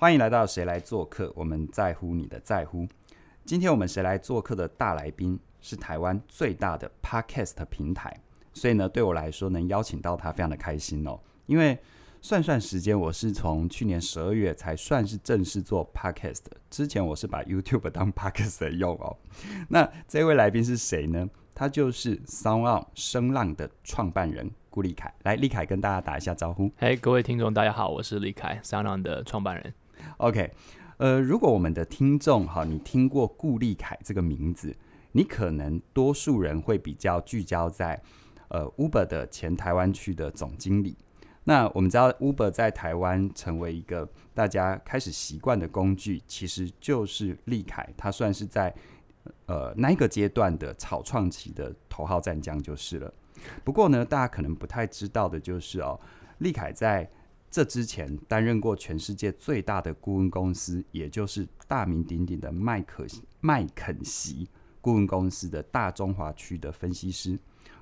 欢迎来到谁来做客？我们在乎你的在乎。今天我们谁来做客的大来宾是台湾最大的 Podcast 平台，所以呢，对我来说能邀请到他，非常的开心哦。因为算算时间，我是从去年十二月才算是正式做 Podcast，之前我是把 YouTube 当 Podcast 用哦。那这位来宾是谁呢？他就是 SoundOn 声浪的创办人。顾立凯，来，立凯跟大家打一下招呼。嘿，各位听众，大家好，我是立凯，SoundOn 的创办人。OK，呃，如果我们的听众哈，你听过顾立凯这个名字，你可能多数人会比较聚焦在呃 Uber 的前台湾区的总经理。那我们知道 Uber 在台湾成为一个大家开始习惯的工具，其实就是立凯，他算是在呃那个阶段的草创期的头号战将就是了。不过呢，大家可能不太知道的就是哦，立凯在这之前担任过全世界最大的顾问公司，也就是大名鼎鼎的麦可麦肯锡顾问公司的大中华区的分析师，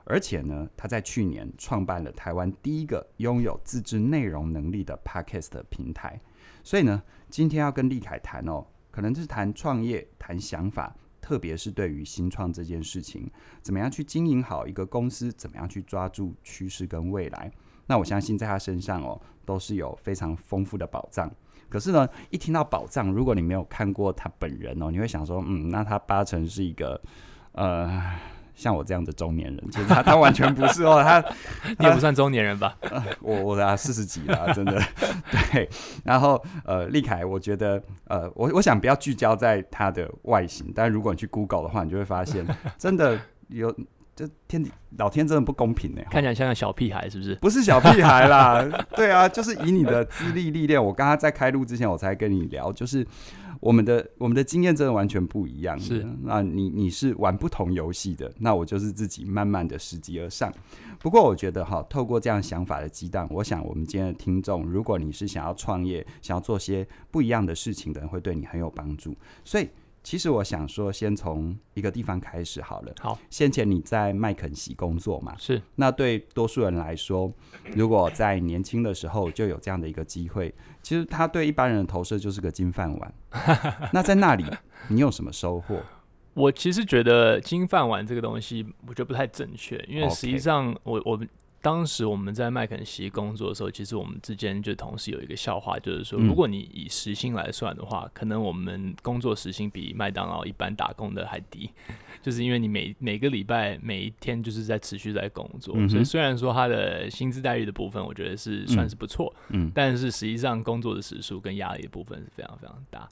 而且呢，他在去年创办了台湾第一个拥有自制内容能力的 Podcast 平台。所以呢，今天要跟立凯谈哦，可能就是谈创业、谈想法。特别是对于新创这件事情，怎么样去经营好一个公司，怎么样去抓住趋势跟未来？那我相信在他身上哦，都是有非常丰富的宝藏。可是呢，一听到宝藏，如果你没有看过他本人哦，你会想说，嗯，那他八成是一个呃。像我这样的中年人，其实他他完全不是哦，他 你也不算中年人吧？呃、我我啊四十几了，真的 对。然后呃，立凯，我觉得呃，我我想不要聚焦在他的外形，但如果你去 Google 的话，你就会发现真的有，这天老天真的不公平呢。看起来像个小屁孩，是不是？不是小屁孩啦，对啊，就是以你的资历历练，我刚刚在开录之前我才跟你聊，就是。我们的我们的经验真的完全不一样。是，那你你是玩不同游戏的，那我就是自己慢慢的拾级而上。不过我觉得哈，透过这样想法的激荡，我想我们今天的听众，如果你是想要创业、想要做些不一样的事情的人，会对你很有帮助。所以。其实我想说，先从一个地方开始好了。好，先前你在麦肯锡工作嘛？是。那对多数人来说，如果在年轻的时候就有这样的一个机会，其实他对一般人的投射就是个金饭碗。那在那里，你有什么收获？我其实觉得金饭碗这个东西，我觉得不太正确，因为实际上我，我我。当时我们在麦肯锡工作的时候，其实我们之间就同时有一个笑话，就是说，如果你以时薪来算的话，嗯、可能我们工作时薪比麦当劳一般打工的还低，就是因为你每每个礼拜每一天就是在持续在工作，嗯、所以虽然说他的薪资待遇的部分，我觉得是算是不错，嗯，但是实际上工作的时数跟压力的部分是非常非常大。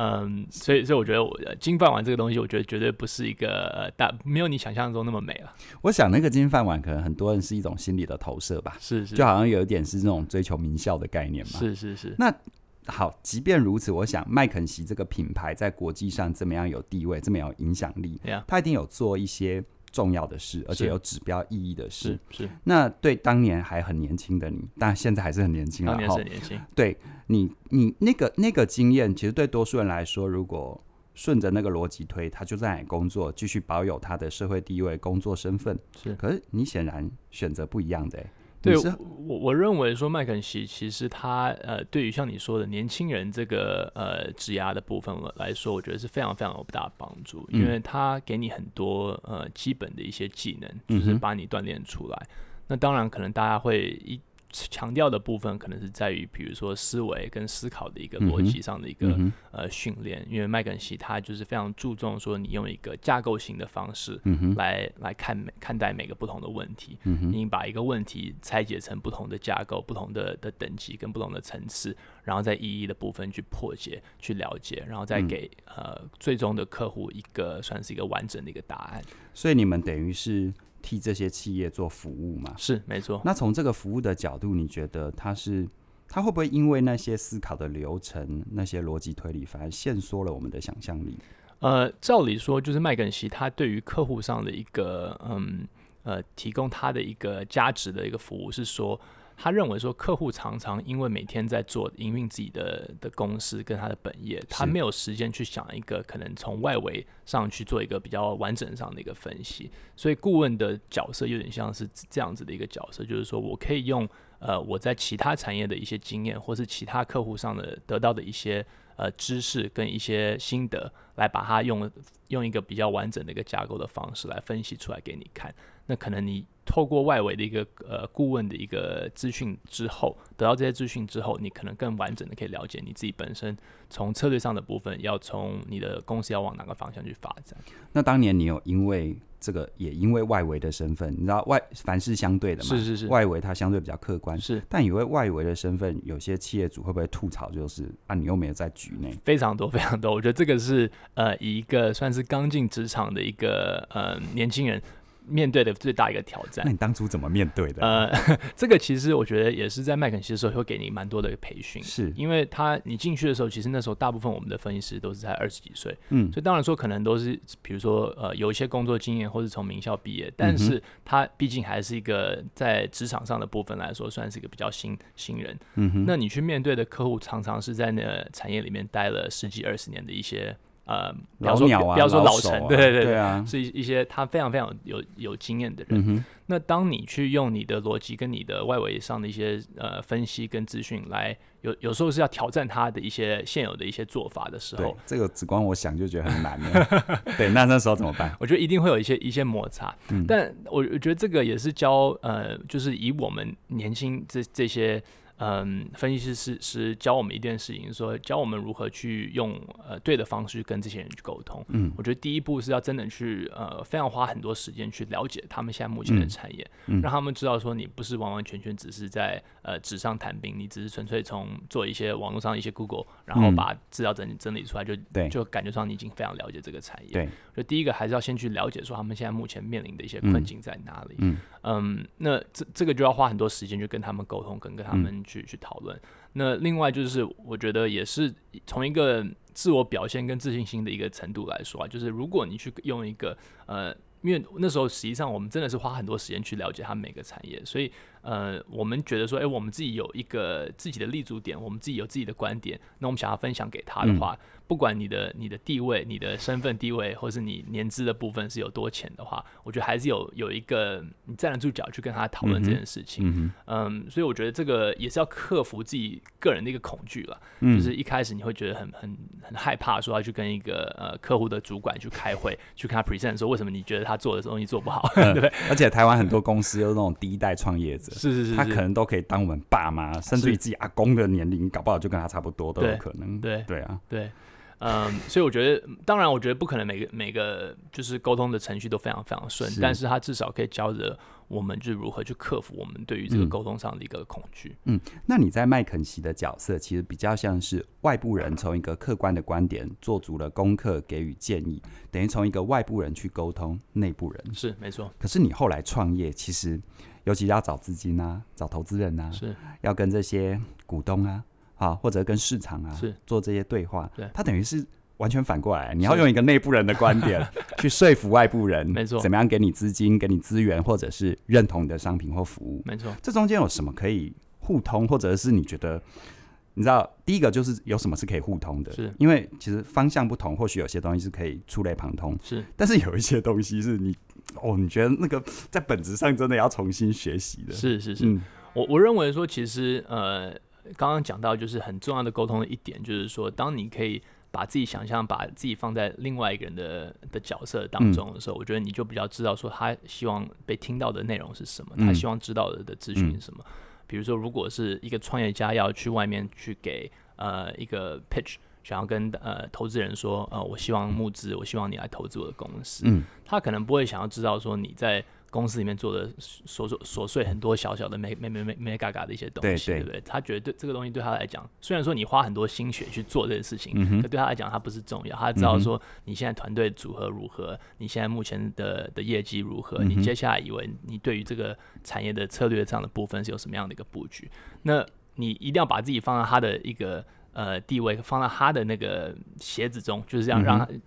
嗯，所以所以我觉得我金饭碗这个东西，我觉得绝对不是一个大，没有你想象中那么美了。我想那个金饭碗可能很多人是一种心理的投射吧，是是，就好像有一点是这种追求名校的概念嘛。是是是。那好，即便如此，我想麦肯锡这个品牌在国际上这么样有地位，这么有影响力.它一定有做一些。重要的事，而且有指标意义的事。是，是那对当年还很年轻的你，但现在还是很年轻了。当年是很年轻。对你，你那个那个经验，其实对多数人来说，如果顺着那个逻辑推，他就在那里工作，继续保有他的社会地位、工作身份。是，可是你显然选择不一样的。对，我我认为说麦肯锡其实他呃，对于像你说的年轻人这个呃职涯的部分来说，我觉得是非常非常有大的帮助，因为他给你很多呃基本的一些技能，就是把你锻炼出来。嗯、那当然可能大家会一。强调的部分可能是在于，比如说思维跟思考的一个逻辑上的一个、嗯、呃训练，因为麦肯锡他就是非常注重说你用一个架构型的方式来、嗯、来看每看待每个不同的问题，嗯、你把一个问题拆解成不同的架构、不同的的等级跟不同的层次，然后再一一的部分去破解、去了解，然后再给、嗯、呃最终的客户一个算是一个完整的一个答案。所以你们等于是。替这些企业做服务嘛？是没错。那从这个服务的角度，你觉得他是他会不会因为那些思考的流程、那些逻辑推理，反而限缩了我们的想象力？呃，照理说，就是麦肯锡他对于客户上的一个嗯呃提供他的一个价值的一个服务是说。他认为说，客户常常因为每天在做营运自己的的公司跟他的本业，他没有时间去想一个可能从外围上去做一个比较完整上的一个分析，所以顾问的角色有点像是这样子的一个角色，就是说我可以用呃我在其他产业的一些经验，或是其他客户上的得到的一些呃知识跟一些心得，来把它用用一个比较完整的一个架构的方式来分析出来给你看。那可能你透过外围的一个呃顾问的一个资讯之后，得到这些资讯之后，你可能更完整的可以了解你自己本身从策略上的部分，要从你的公司要往哪个方向去发展。那当年你有因为这个，也因为外围的身份，你知道外凡事相对的嘛？是是是，外围它相对比较客观。是，但因为外围的身份，有些企业主会不会吐槽，就是啊，你又没有在局内？非常多非常多，我觉得这个是呃一个算是刚进职场的一个呃年轻人。面对的最大一个挑战。那你当初怎么面对的？呃，这个其实我觉得也是在麦肯锡的时候会给你蛮多的培训，是因为他你进去的时候，其实那时候大部分我们的分析师都是在二十几岁，嗯，所以当然说可能都是比如说呃有一些工作经验或是从名校毕业，但是他毕竟还是一个在职场上的部分来说，算是一个比较新新人，嗯哼，那你去面对的客户常常是在那个产业里面待了十几二十年的一些。呃，不要说不要说老成，对对对，对啊，是一一些他非常非常有有经验的人。那当你去用你的逻辑跟你的外围上的一些呃分析跟资讯来，有有时候是要挑战他的一些现有的一些做法的时候，这个只光我想就觉得很难了。对，那那时候怎么办？我觉得一定会有一些一些摩擦。但我我觉得这个也是教呃，就是以我们年轻这这些。嗯，分析师是是教我们一件事情，说教我们如何去用呃对的方式跟这些人去沟通。嗯，我觉得第一步是要真的去呃非常花很多时间去了解他们现在目前的产业，嗯。嗯、让他们知道说你不是完完全全只是在呃纸上谈兵，你只是纯粹从做一些网络上一些 Google，然后把资料整理整理出来就，就、嗯、就感觉上你已经非常了解这个产业。对，所以第一个还是要先去了解说他们现在目前面临的一些困境在哪里。嗯，嗯，那这这个就要花很多时间去跟他们沟通，跟跟他们。去去讨论。那另外就是，我觉得也是从一个自我表现跟自信心的一个程度来说啊，就是如果你去用一个呃，因为那时候实际上我们真的是花很多时间去了解他每个产业，所以呃，我们觉得说，哎，我们自己有一个自己的立足点，我们自己有自己的观点，那我们想要分享给他的话。嗯不管你的你的地位、你的身份地位，或是你年资的部分是有多浅的话，我觉得还是有有一个你站得住脚去跟他讨论这件事情。嗯，嗯，所以我觉得这个也是要克服自己个人的一个恐惧了。嗯，就是一开始你会觉得很很很害怕，说要去跟一个呃客户的主管去开会，去跟他 present 说为什么你觉得他做的东西做不好，嗯、对。而且台湾很多公司有那种第一代创业者，是是是，是，他可能都可以当我们爸妈，甚至于自己阿公的年龄，搞不好就跟他差不多都有可能。对对啊，对。嗯，所以我觉得，当然，我觉得不可能每个每个就是沟通的程序都非常非常顺，但是他至少可以教着我们，就如何去克服我们对于这个沟通上的一个恐惧。嗯，那你在麦肯锡的角色，其实比较像是外部人，从一个客观的观点做足了功课，给予建议，等于从一个外部人去沟通内部人。是没错。可是你后来创业，其实尤其要找资金啊，找投资人啊，是要跟这些股东啊。啊，或者跟市场啊，是做这些对话，对，他等于是完全反过来，你要用一个内部人的观点 去说服外部人，没错，怎么样给你资金、给你资源，或者是认同你的商品或服务，没错。这中间有什么可以互通，或者是你觉得，你知道，第一个就是有什么是可以互通的，是因为其实方向不同，或许有些东西是可以触类旁通，是，但是有一些东西是你哦，你觉得那个在本质上真的要重新学习的，是是是，嗯、我我认为说，其实呃。刚刚讲到，就是很重要的沟通的一点，就是说，当你可以把自己想象，把自己放在另外一个人的的角色当中的时候，我觉得你就比较知道说他希望被听到的内容是什么，他希望知道的的资讯是什么。比如说，如果是一个创业家要去外面去给呃一个 pitch，想要跟呃投资人说，呃，我希望募资，我希望你来投资我的公司，他可能不会想要知道说你在。公司里面做的琐琐琐碎很多小小的没没没没没嘎嘎的一些东西，对，对，对不对？他觉得这个东西对他来讲，虽然说你花很多心血去做这件事情，可、嗯、对他来讲他不是重要。他知道说你现在团队组合如何，你现在目前的的业绩如何，你接下来以为你对于这个产业的策略这样的部分是有什么样的一个布局？那你一定要把自己放在他的一个。呃，地位放在他的那个鞋子中，就是这样让他、嗯、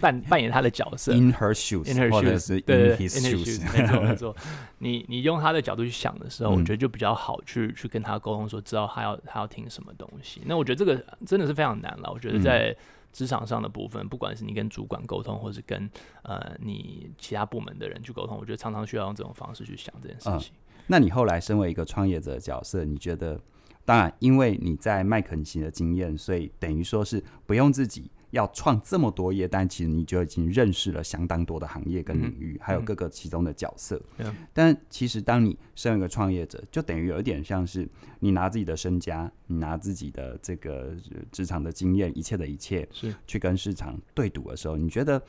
扮扮演他的角色。In her shoes，In her shoes，对对对，In his shoes，没错没错。你你用他的角度去想的时候，嗯、我觉得就比较好去去跟他沟通，说知道他要他要听什么东西。那我觉得这个真的是非常难了。我觉得在职场上的部分，不管是你跟主管沟通，或是跟呃你其他部门的人去沟通，我觉得常常需要用这种方式去想这件事情。呃那你后来身为一个创业者的角色，你觉得，当然，因为你在麦肯锡的经验，所以等于说是不用自己。要创这么多业，但其实你就已经认识了相当多的行业跟领域，嗯、还有各个其中的角色。嗯、但其实当你身为一个创业者，就等于有一点像是你拿自己的身家，你拿自己的这个职场的经验，一切的一切，是去跟市场对赌的时候，你觉得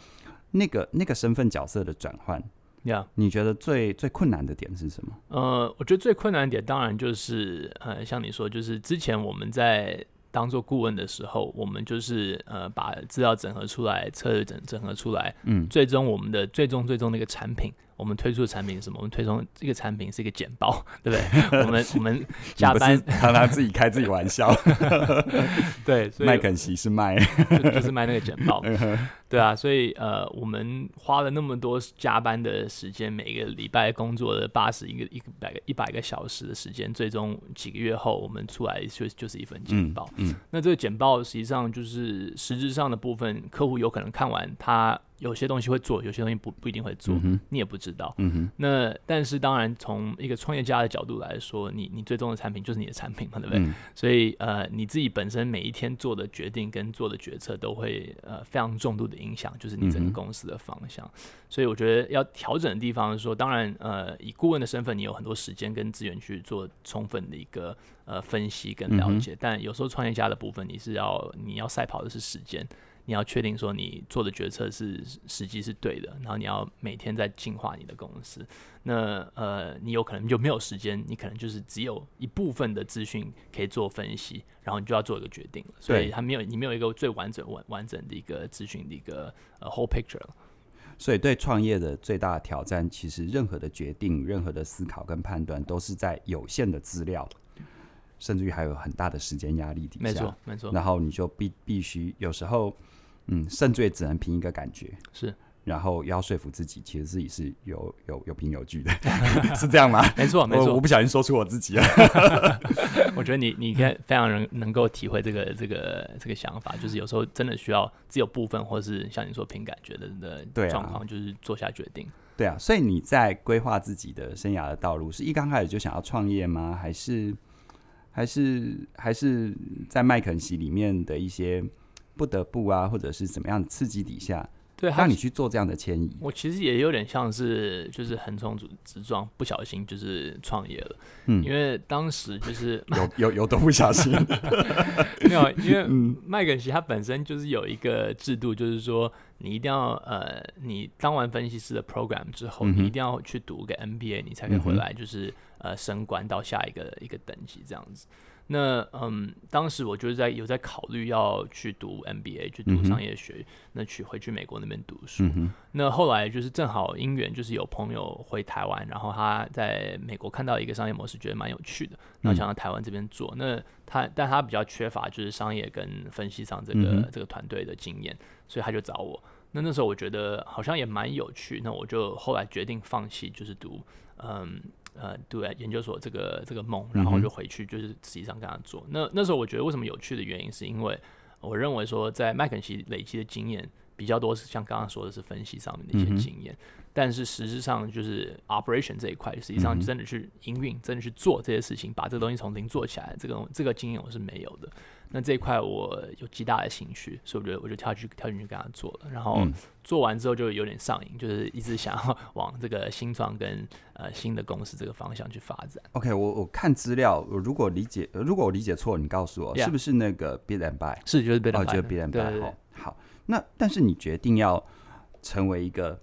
那个那个身份角色的转换，呀，你觉得最最困难的点是什么？呃，我觉得最困难的点当然就是呃，像你说，就是之前我们在。当做顾问的时候，我们就是呃把资料整合出来，策略整整合出来，嗯，最终我们的最终最终那个产品。我们推出的产品是什么？我们推出这个产品是一个简报，对不对？我们我们加班常常自己开自己玩笑，对，麦肯锡是卖就，就是卖那个简报，对啊，所以呃，我们花了那么多加班的时间，每个礼拜工作的八十一个一百个一百个小时的时间，最终几个月后，我们出来就就是一份简报。嗯，嗯那这个简报实际上就是实质上的部分，客户有可能看完他。有些东西会做，有些东西不不一定会做，嗯、你也不知道。嗯、哼那但是当然，从一个创业家的角度来说，你你最终的产品就是你的产品嘛，对不对？嗯、所以呃，你自己本身每一天做的决定跟做的决策都会呃非常重度的影响，就是你整个公司的方向。嗯、所以我觉得要调整的地方是说，当然呃，以顾问的身份，你有很多时间跟资源去做充分的一个呃分析跟了解，嗯、但有时候创业家的部分，你是要你要赛跑的是时间。你要确定说你做的决策是实际是对的，然后你要每天在进化你的公司。那呃，你有可能就没有时间，你可能就是只有一部分的资讯可以做分析，然后你就要做一个决定了。所以它没有你没有一个最完整完完整的一个资讯的一个呃 whole picture。所以对创业的最大的挑战，其实任何的决定、任何的思考跟判断，都是在有限的资料。甚至于还有很大的时间压力底下，没错没错。然后你就必必须有时候，嗯，甚至于只能凭一个感觉，是。然后要说服自己，其实自己是有有有凭有据的，是这样吗？没错没错。我，不小心说出我自己了。我觉得你你可以非常能能够体会这个这个这个想法，就是有时候真的需要只有部分，或是像你说凭感觉的的状况，就是做下决定。对啊，所以你在规划自己的生涯的道路，是一刚开始就想要创业吗？还是？还是还是在麦肯锡里面的一些不得不啊，或者是怎么样的刺激底下，对，让你去做这样的迁移。我其实也有点像是就是横冲直撞，不小心就是创业了。嗯，因为当时就是有有有多不小心，没有，因为麦肯锡它本身就是有一个制度，就是说你一定要呃，你当完分析师的 program 之后，嗯、你一定要去读个 MBA，你才可以回来就是。呃，升官到下一个一个等级这样子。那嗯，当时我就是在有在考虑要去读 MBA，去读商业学，嗯、那去回去美国那边读书。嗯、那后来就是正好因缘，就是有朋友回台湾，然后他在美国看到一个商业模式，觉得蛮有趣的，然后想到台湾这边做。嗯、那他但他比较缺乏就是商业跟分析上这个、嗯、这个团队的经验，所以他就找我。那那时候我觉得好像也蛮有趣，那我就后来决定放弃，就是读嗯。呃，对，研究所这个这个梦，然后就回去，就是实际上跟他做。嗯、那那时候我觉得为什么有趣的原因，是因为我认为说，在麦肯锡累积的经验比较多，是像刚刚说的是分析上面的一些经验，嗯、但是实质上就是 operation 这一块，实际上真的去营运，真的去做这些事情，把这个东西从零做起来，这个这个经验我是没有的。那这一块我有极大的兴趣，所以我觉得我就跳去跳进去跟他做了，然后做完之后就有点上瘾，就是一直想要 往这个新创跟呃新的公司这个方向去发展。OK，我我看资料，我如果理解如果我理解错，你告诉我.是不是那个 bid and Buy？是就是 Bit and Buy，哦，就是 bid and Buy。好，好，那但是你决定要成为一个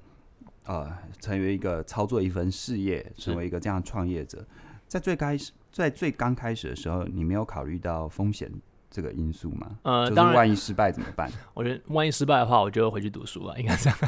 呃成为一个操作一份事业，成为一个这样创业者，在最开始在最刚开始的时候，你没有考虑到风险？这个因素吗？呃，当然，万一失败怎么办？我觉得万一失败的话，我就回去读书了，应该这样。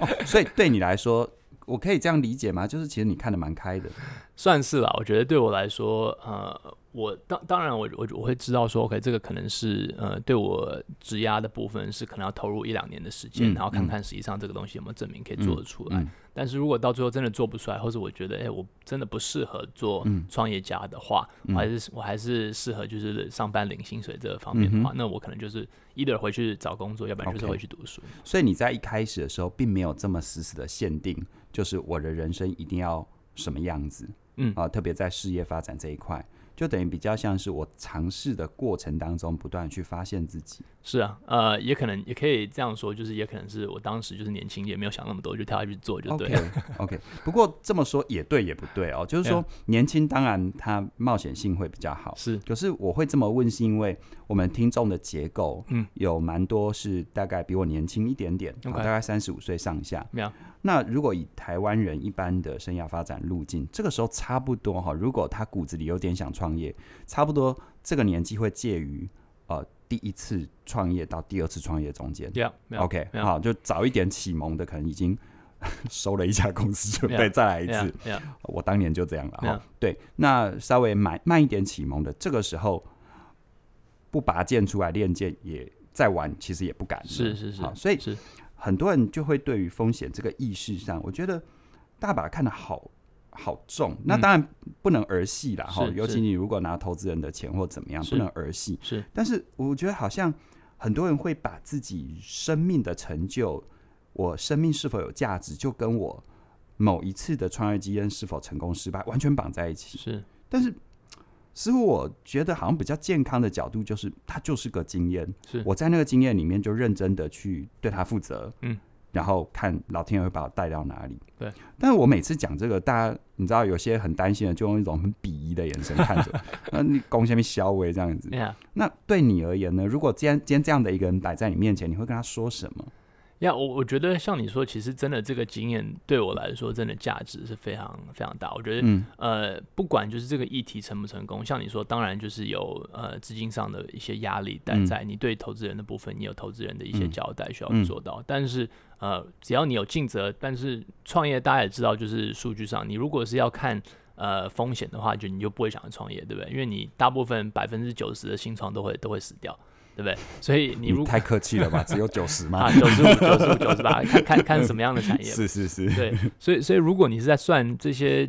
哦，所以对你来说，我可以这样理解吗？就是其实你看的蛮开的，算是吧。我觉得对我来说，呃。我当当然我，我我我会知道说，OK，这个可能是呃，对我质押的部分是可能要投入一两年的时间，嗯、然后看看实际上这个东西有没有证明可以做得出来。嗯嗯、但是如果到最后真的做不出来，或者我觉得，哎，我真的不适合做创业家的话，嗯、我还是我还是适合就是上班领薪水这个方面的话，嗯、那我可能就是 either 回去找工作，要不然就是回去读书。Okay. 所以你在一开始的时候，并没有这么死死的限定，就是我的人生一定要什么样子。嗯啊，特别在事业发展这一块。就等于比较像是我尝试的过程当中，不断去发现自己。是啊，呃，也可能也可以这样说，就是也可能是我当时就是年轻，也没有想那么多，就跳下去做就对了。OK，, okay. 不过这么说也对也不对哦，就是说年轻当然它冒险性会比较好。是，可是我会这么问，是因为我们听众的结构，嗯，有蛮多是大概比我年轻一点点，嗯、大概三十五岁上下。没有。那如果以台湾人一般的生涯发展路径，这个时候差不多哈。如果他骨子里有点想创业，差不多这个年纪会介于呃第一次创业到第二次创业中间。Yeah, yeah, OK，yeah. 好，就早一点启蒙的，可能已经 收了一家公司，准备再来一次。Yeah, yeah. 我当年就这样了哈。对，那稍微慢慢一点启蒙的，这个时候不拔剑出来练剑，也再玩其实也不敢。是是是，好，所以是。很多人就会对于风险这个意识上，我觉得大把看得好好重。嗯、那当然不能儿戏啦，哈。尤其你如果拿投资人的钱或怎么样，不能儿戏。是，但是我觉得好像很多人会把自己生命的成就，我生命是否有价值，就跟我某一次的创业经验是否成功失败完全绑在一起。是，但是。似乎我觉得好像比较健康的角度就是，它就是个经验。是，我在那个经验里面就认真的去对它负责。嗯，然后看老天爷会把我带到哪里。对，但是我每次讲这个，大家你知道有些很担心的，就用一种很鄙夷的眼神看着。那你攻下面小微这样子。Yeah. 那对你而言呢？如果今天今天这样的一个人摆在你面前，你会跟他说什么？呀，我我觉得像你说，其实真的这个经验对我来说，真的价值是非常非常大。我觉得，嗯、呃，不管就是这个议题成不成功，像你说，当然就是有呃资金上的一些压力，但在你对投资人的部分，你有投资人的一些交代需要做到。嗯、但是，呃，只要你有尽责，但是创业大家也知道，就是数据上，你如果是要看呃风险的话，就你就不会想要创业，对不对？因为你大部分百分之九十的新创都会都会死掉。对不对？所以你如果你太客气了吧？只有九十吗？啊，九十五、九十五、九十八，看看看什么样的产业。是是是。对，所以所以如果你是在算这些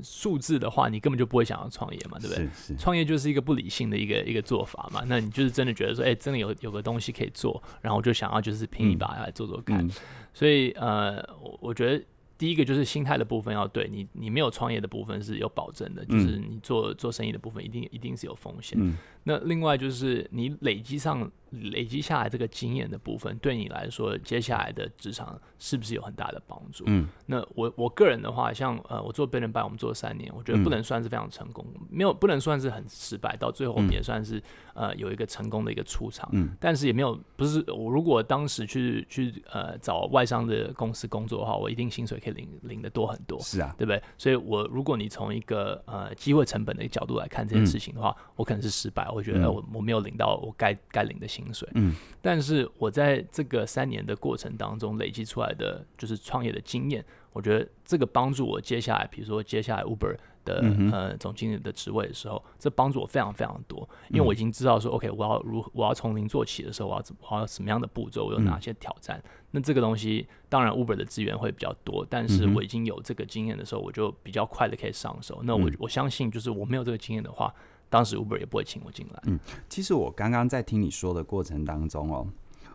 数字的话，你根本就不会想要创业嘛，对不对？是是。创业就是一个不理性的一个一个做法嘛。那你就是真的觉得说，哎，真的有有个东西可以做，然后就想要就是拼一把来做做看。嗯、所以呃，我我觉得。第一个就是心态的部分要对你，你没有创业的部分是有保证的，就是你做做生意的部分一定一定是有风险。嗯、那另外就是你累积上累积下来这个经验的部分，对你来说接下来的职场是不是有很大的帮助？嗯，那我我个人的话，像呃我做 Billion Byte 我们做了三年，我觉得不能算是非常成功，嗯、没有不能算是很失败，到最后我们也算是、嗯、呃有一个成功的一个出场。嗯，但是也没有不是我如果当时去去呃找外商的公司工作的话，我一定薪水可以。领领的多很多，是啊，对不对？所以我，我如果你从一个呃机会成本的角度来看这件事情的话，嗯、我可能是失败，我觉得我我没有领到我该该领的薪水。嗯，但是我在这个三年的过程当中累积出来的就是创业的经验，我觉得这个帮助我接下来，比如说接下来 Uber。的呃总经理的职位的时候，这帮助我非常非常多，因为我已经知道说，OK，我要如我要从零做起的时候，我要怎我要什么样的步骤，我有哪些挑战。嗯、那这个东西当然 Uber 的资源会比较多，但是我已经有这个经验的时候，我就比较快的可以上手。那我我相信，就是我没有这个经验的话，当时 Uber 也不会请我进来。嗯，其实我刚刚在听你说的过程当中哦，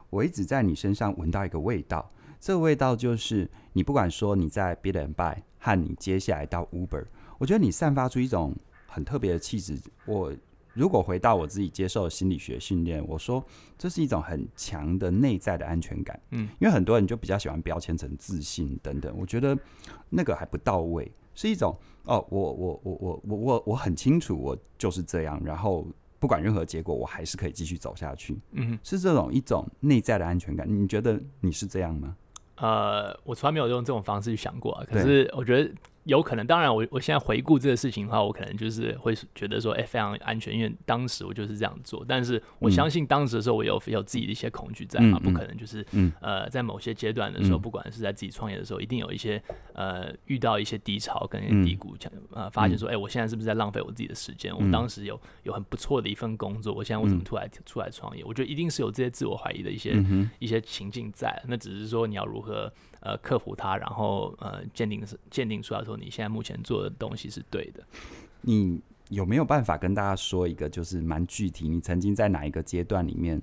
我一直在你身上闻到一个味道，这个味道就是你不管说你在 Billion Byte 和你接下来到 Uber。我觉得你散发出一种很特别的气质。我如果回到我自己接受心理学训练，我说这是一种很强的内在的安全感。嗯，因为很多人就比较喜欢标签成自信等等，我觉得那个还不到位，是一种哦，我我我我我我我很清楚我就是这样，然后不管任何结果，我还是可以继续走下去。嗯，是这种一种内在的安全感。你觉得你是这样吗？呃，我从来没有用这种方式去想过啊，可是我觉得。有可能，当然我，我我现在回顾这个事情的话，我可能就是会觉得说，哎、欸，非常安全，因为当时我就是这样做。但是我相信当时的时候，我有有自己的一些恐惧在嘛，嗯、不可能就是，嗯、呃，在某些阶段的时候，嗯、不管是在自己创业的时候，一定有一些呃遇到一些低潮跟低谷，讲、嗯、呃发现说，哎、欸，我现在是不是在浪费我自己的时间？嗯、我当时有有很不错的一份工作，我现在为什么突然出来创业？嗯、我觉得一定是有这些自我怀疑的一些、嗯、一些情境在。那只是说你要如何呃克服它，然后呃鉴定鉴定出来说你现在目前做。的东西是对的，你有没有办法跟大家说一个，就是蛮具体？你曾经在哪一个阶段里面，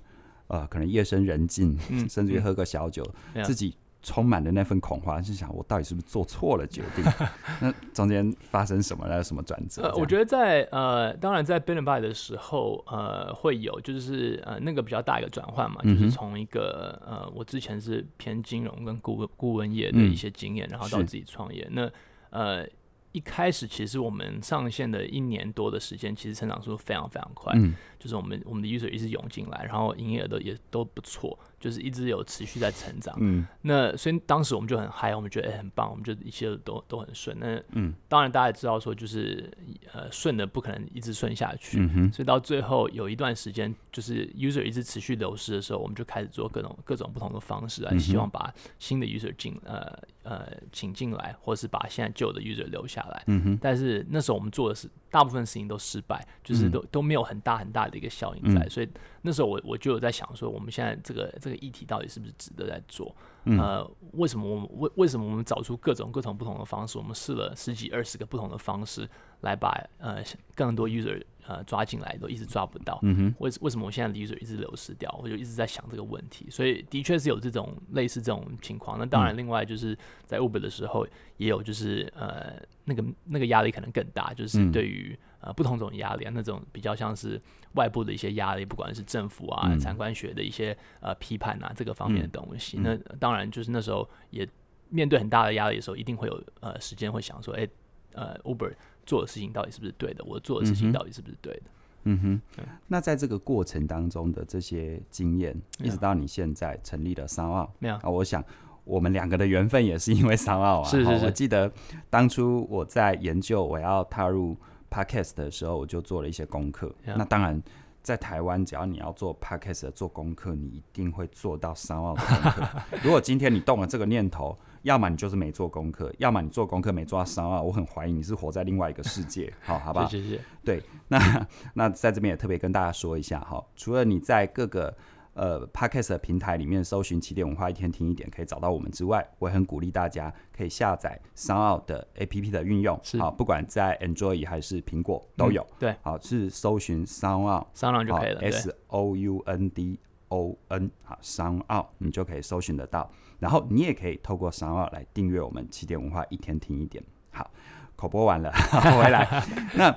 呃，可能夜深人静，嗯、甚至于喝个小酒，嗯、自己充满了那份恐慌，是想我到底是不是做错了决定？那中间发生什么？了有什么转折？呃，我觉得在呃，当然在 Byte 的时候，呃，会有就是呃那个比较大一个转换嘛，嗯、就是从一个呃我之前是偏金融跟顾问顾问业的一些经验，嗯、然后到自己创业。那呃一开始其实我们上线的一年多的时间，其实成长速度非常非常快，嗯、就是我们我们的 user 一直涌进来，然后营业额都也都不错。就是一直有持续在成长，嗯，那所以当时我们就很嗨，我们觉得、欸、很棒，我们就一切都都很顺。那嗯，当然大家也知道说，就是呃顺的不可能一直顺下去，嗯哼，所以到最后有一段时间，就是 user 一直持续流失的时候，我们就开始做各种各种不同的方式来希望把新的 user 进呃呃请进来，或是把现在旧的 user 留下来，嗯哼。但是那时候我们做的是大部分事情都失败，就是都、嗯、都没有很大很大的一个效应在，嗯、所以那时候我我就有在想说，我们现在这个这个。这个议题到底是不是值得在做？嗯、呃，为什么我们为为什么我们找出各种各种不同的方式？我们试了十几二十个不同的方式来把呃更多 user 呃抓进来，都一直抓不到。嗯哼，为为什么我现在的 user 一直流失掉？我就一直在想这个问题。所以的确是有这种类似这种情况。那当然，另外就是在 Uber 的时候也有，就是呃那个那个压力可能更大，就是对于。呃，不同种压力啊，那种比较像是外部的一些压力，不管是政府啊、嗯、产官学的一些呃批判啊，这个方面的东西。嗯、那当然就是那时候也面对很大的压力的时候，一定会有呃时间会想说，哎、欸，呃，Uber 做的事情到底是不是对的？我做的事情到底是不是对的？嗯哼。那在这个过程当中的这些经验，一直到你现在成立了 SoundOn，没有啊？我想我们两个的缘分也是因为 SoundOn 啊。是是是。我记得当初我在研究我要踏入。Podcast 的时候，我就做了一些功课。Yeah. 那当然，在台湾，只要你要做 Podcast 的做功课，你一定会做到功课。如果今天你动了这个念头，要么你就是没做功课，要么你做功课没做到 SoundOn。我很怀疑你是活在另外一个世界。好，好不好？谢谢。对，那 那在这边也特别跟大家说一下哈，除了你在各个。呃，Podcast 的平台里面搜寻“起点文化一天听一点”可以找到我们之外，我也很鼓励大家可以下载 SoundOn 的 APP 的运用，是好，不管在 Android 还是苹果都有。嗯、对，好是搜寻 SoundOn，SoundOn 就可以了。S O U N D O N，好，SoundOn 你就可以搜寻得到。然后你也可以透过 SoundOn 来订阅我们起点文化一天听一点。好，口播完了，回来。那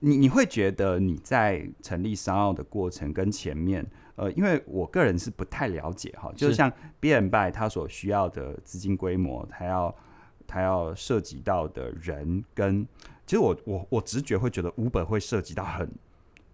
你你会觉得你在成立 SoundOn 的过程跟前面？呃，因为我个人是不太了解哈，就像 Bit and Byte 它所需要的资金规模，它要它要涉及到的人跟，其实我我我直觉会觉得 Uber 会涉及到很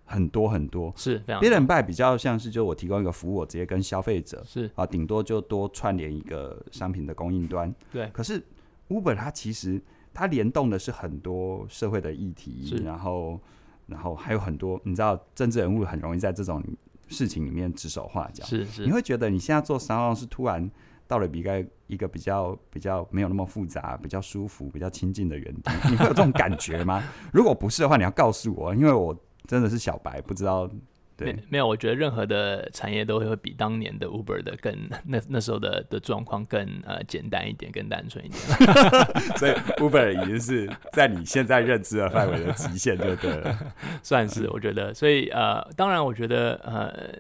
很多很多，是 Bit and Byte 比较像是就我提供一个服务，我直接跟消费者是啊，顶多就多串联一个商品的供应端，对。可是 Uber 它其实它联动的是很多社会的议题，然后然后还有很多你知道政治人物很容易在这种。事情里面指手画脚，是是，你会觉得你现在做 SoundOn 是突然到了比较一个比较比较没有那么复杂、比较舒服、比较亲近的原地，你会有这种感觉吗？如果不是的话，你要告诉我，因为我真的是小白，不知道。对，没有，我觉得任何的产业都会比当年的 Uber 的更那那时候的的状况更呃简单一点，更单纯一点。所以 Uber 已经是在你现在认知的范围的极限，就对了，算是我觉得。所以呃，当然我觉得呃，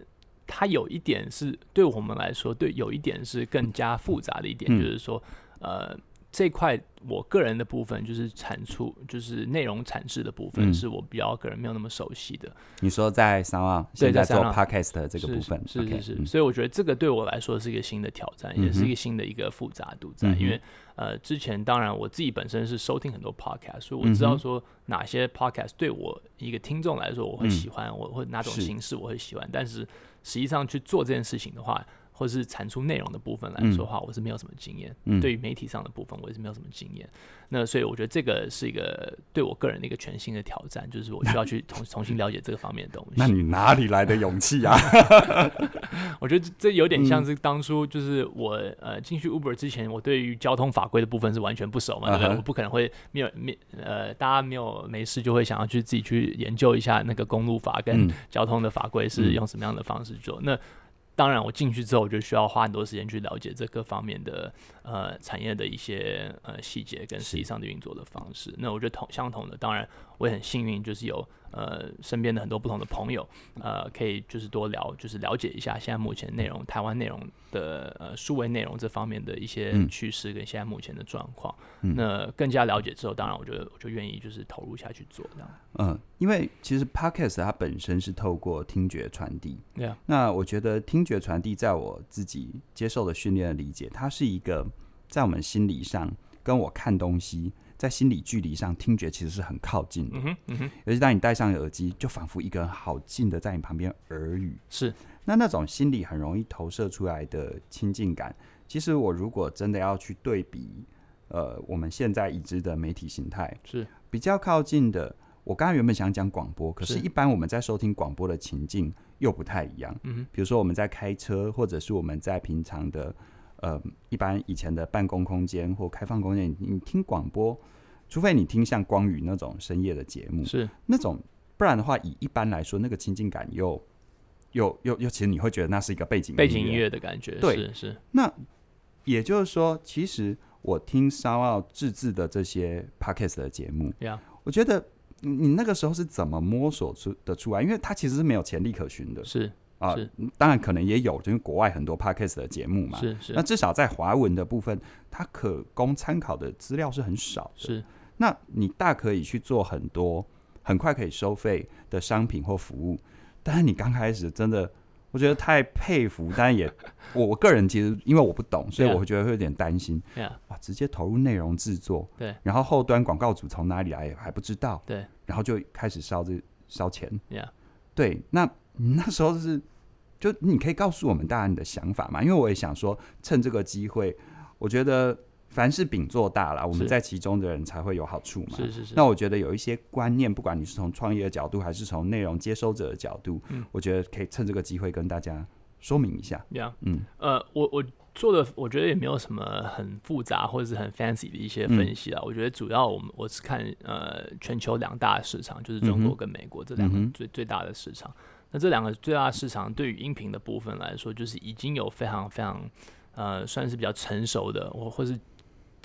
它有一点是对我们来说，对有一点是更加复杂的一点，嗯、就是说呃。这块我个人的部分就是产出，就是内容产制的部分，是我比较个人没有那么熟悉的。你说在 SoundOn，现在做 Podcast 的这个部分，是是是，所以我觉得这个对我来说是一个新的挑战，也是一个新的一个复杂度在。因为呃，之前当然我自己本身是收听很多 Podcast，所以我知道说哪些 Podcast 对我一个听众来说我会喜欢，我会哪种形式我会喜欢。但是实际上去做这件事情的话，或是产出内容的部分来说的话，我是没有什么经验。嗯、对于媒体上的部分，我也是没有什么经验。那所以我觉得这个是一个对我个人的一个全新的挑战，就是我需要去重重新了解这个方面的东西。那你哪里来的勇气啊？我觉得这有点像是当初就是我呃进去 Uber 之前，我对于交通法规的部分是完全不熟嘛，对不对？我不可能会没有没呃大家没有没事就会想要去自己去研究一下那个公路法跟交通的法规是用什么样的方式做。那当然，我进去之后，我就需要花很多时间去了解这各方面的呃产业的一些呃细节跟实际上的运作的方式。那我觉得同相同的，当然我也很幸运，就是有。呃，身边的很多不同的朋友，呃，可以就是多聊，就是了解一下现在目前内容，台湾内容的呃数位内容这方面的一些趋势跟现在目前的状况。嗯、那更加了解之后，当然我觉得我就愿意就是投入下去做这样。嗯，因为其实 Podcast 它本身是透过听觉传递。对啊。那我觉得听觉传递，在我自己接受的训练的理解，它是一个在我们心理上跟我看东西。在心理距离上，听觉其实是很靠近的。嗯哼，嗯哼。尤其当你戴上耳机，就仿佛一个人好近的在你旁边耳语。是。那那种心理很容易投射出来的亲近感，其实我如果真的要去对比，呃，我们现在已知的媒体形态，是比较靠近的。我刚刚原本想讲广播，可是一般我们在收听广播的情境又不太一样。嗯哼。比如说我们在开车，或者是我们在平常的。呃，一般以前的办公空间或开放空间，你听广播，除非你听像光宇那种深夜的节目，是那种，不然的话，以一般来说，那个亲近感又又又又，其实你会觉得那是一个背景背景音乐的感觉，对，是是。那也就是说，其实我听 SoundOn 自制的这些 Podcast 的节目，Yeah. 我觉得你那个时候是怎么摸索出的出来？因为它其实是没有潜力可循的，是。啊，当然可能也有，就是国外很多 podcast 的节目嘛。是是。那至少在华文的部分，它可供参考的资料是很少的。是。那你大可以去做很多很快可以收费的商品或服务，但是你刚开始真的，我觉得太佩服，但也我我个人其实因为我不懂，所以我会觉得会有点担心。哇，直接投入内容制作，对。然后后端广告主从哪里来还不知道，对。然后就开始烧这烧钱。Yeah. 对，那。那时候是，就你可以告诉我们大家你的想法嘛？因为我也想说，趁这个机会，我觉得凡是饼做大了，我们在其中的人才会有好处嘛。是是是。那我觉得有一些观念，不管你是从创业的角度，还是从内容接收者的角度，嗯，我觉得可以趁这个机会跟大家说明一下。Yeah. 嗯，呃，我我做的，我觉得也没有什么很复杂或者是很 fancy 的一些分析啊。嗯，我觉得主要我们我是看呃全球两大市场，就是中国跟美国这两个最、嗯、最大的市场。那这两个最大的市场，对于音频的部分来说，就是已经有非常非常呃，算是比较成熟的，或或是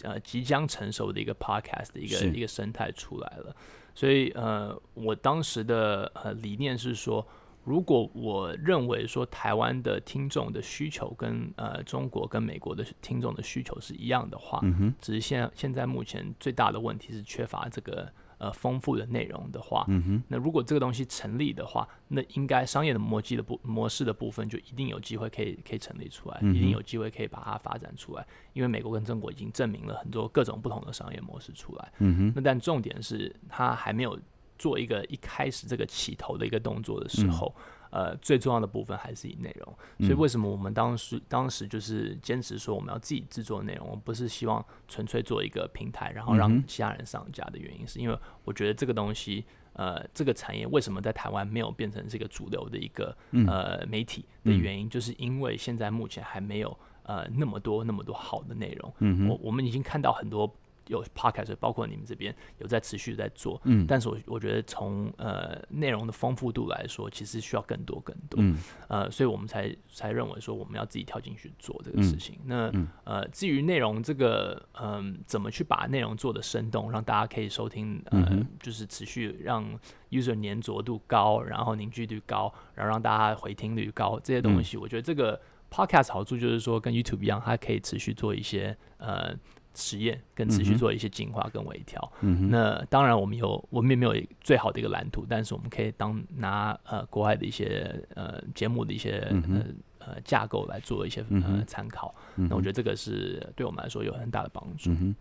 呃即将成熟的一个 podcast 的一个一个生态出来了。所以呃，我当时的呃理念是说，如果我认为说台湾的听众的需求跟呃中国跟美国的听众的需求是一样的话，只是现现在目前最大的问题是缺乏这个。呃，丰富的内容的话，嗯哼，那如果这个东西成立的话，那应该商业的模机的部模式的部分就一定有机会可以可以成立出来，嗯，一定有机会可以把它发展出来，因为美国跟中国已经证明了很多各种不同的商业模式出来，嗯哼，那但重点是它还没有做一个一开始这个起头的一个动作的时候。嗯呃，最重要的部分还是以内容，所以为什么我们当时当时就是坚持说我们要自己制作内容，我们不是希望纯粹做一个平台，然后让其他人上架的原因，是因为我觉得这个东西，呃，这个产业为什么在台湾没有变成这个主流的一个呃媒体的原因，就是因为现在目前还没有呃那么多那么多好的内容，我我们已经看到很多。有 podcast，包括你们这边有在持续在做，嗯，但是我我觉得从呃内容的丰富度来说，其实需要更多更多，嗯，呃，所以我们才才认为说我们要自己跳进去做这个事情。嗯、那、嗯、呃，至于内容这个，嗯、呃，怎么去把内容做的生动，让大家可以收听，呃，嗯、就是持续让 user 粘着度高，然后凝聚率高，然后让大家回听率高，这些东西，我觉得这个 podcast 好处就是说跟 YouTube 一样，它可以持续做一些呃。实验跟持续做一些进化跟微调，嗯，那当然我们有我们也没有最好的一个蓝图，但是我们可以当拿呃国外的一些呃节目的一些呃呃架构来做一些呃参考，嗯，那我觉得这个是对我们来说有很大的帮助。嗯，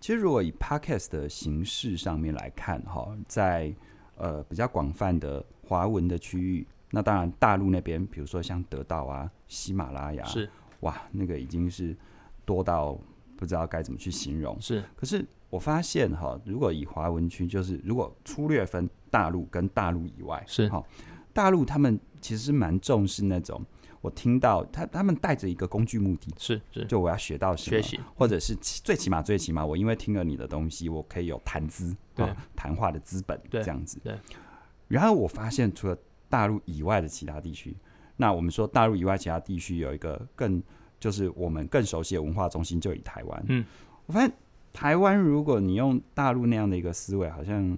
其实如果以 Podcast 的形式上面来看哈，在呃比较广泛的华文的区域，那当然大陆那边，比如说像得到啊、喜马拉雅是。哇，那个已经是多到。不知道该怎么去形容，是。可是我发现哈，如果以华文区，就是如果粗略分大陆跟大陆以外，是哈，大陆他们其实是蛮重视那种，我听到他他们带着一个工具目的，是是，就我要学到什么，学习，或者是最起码最起码我因为听了你的东西，我可以有谈资，对，谈话的资本，这样子，对。然后我发现除了大陆以外的其他地区，那我们说大陆以外其他地区有一个更。就是我们更熟悉的文化中心就以台湾。嗯，我发现台湾，如果你用大陆那样的一个思维，好像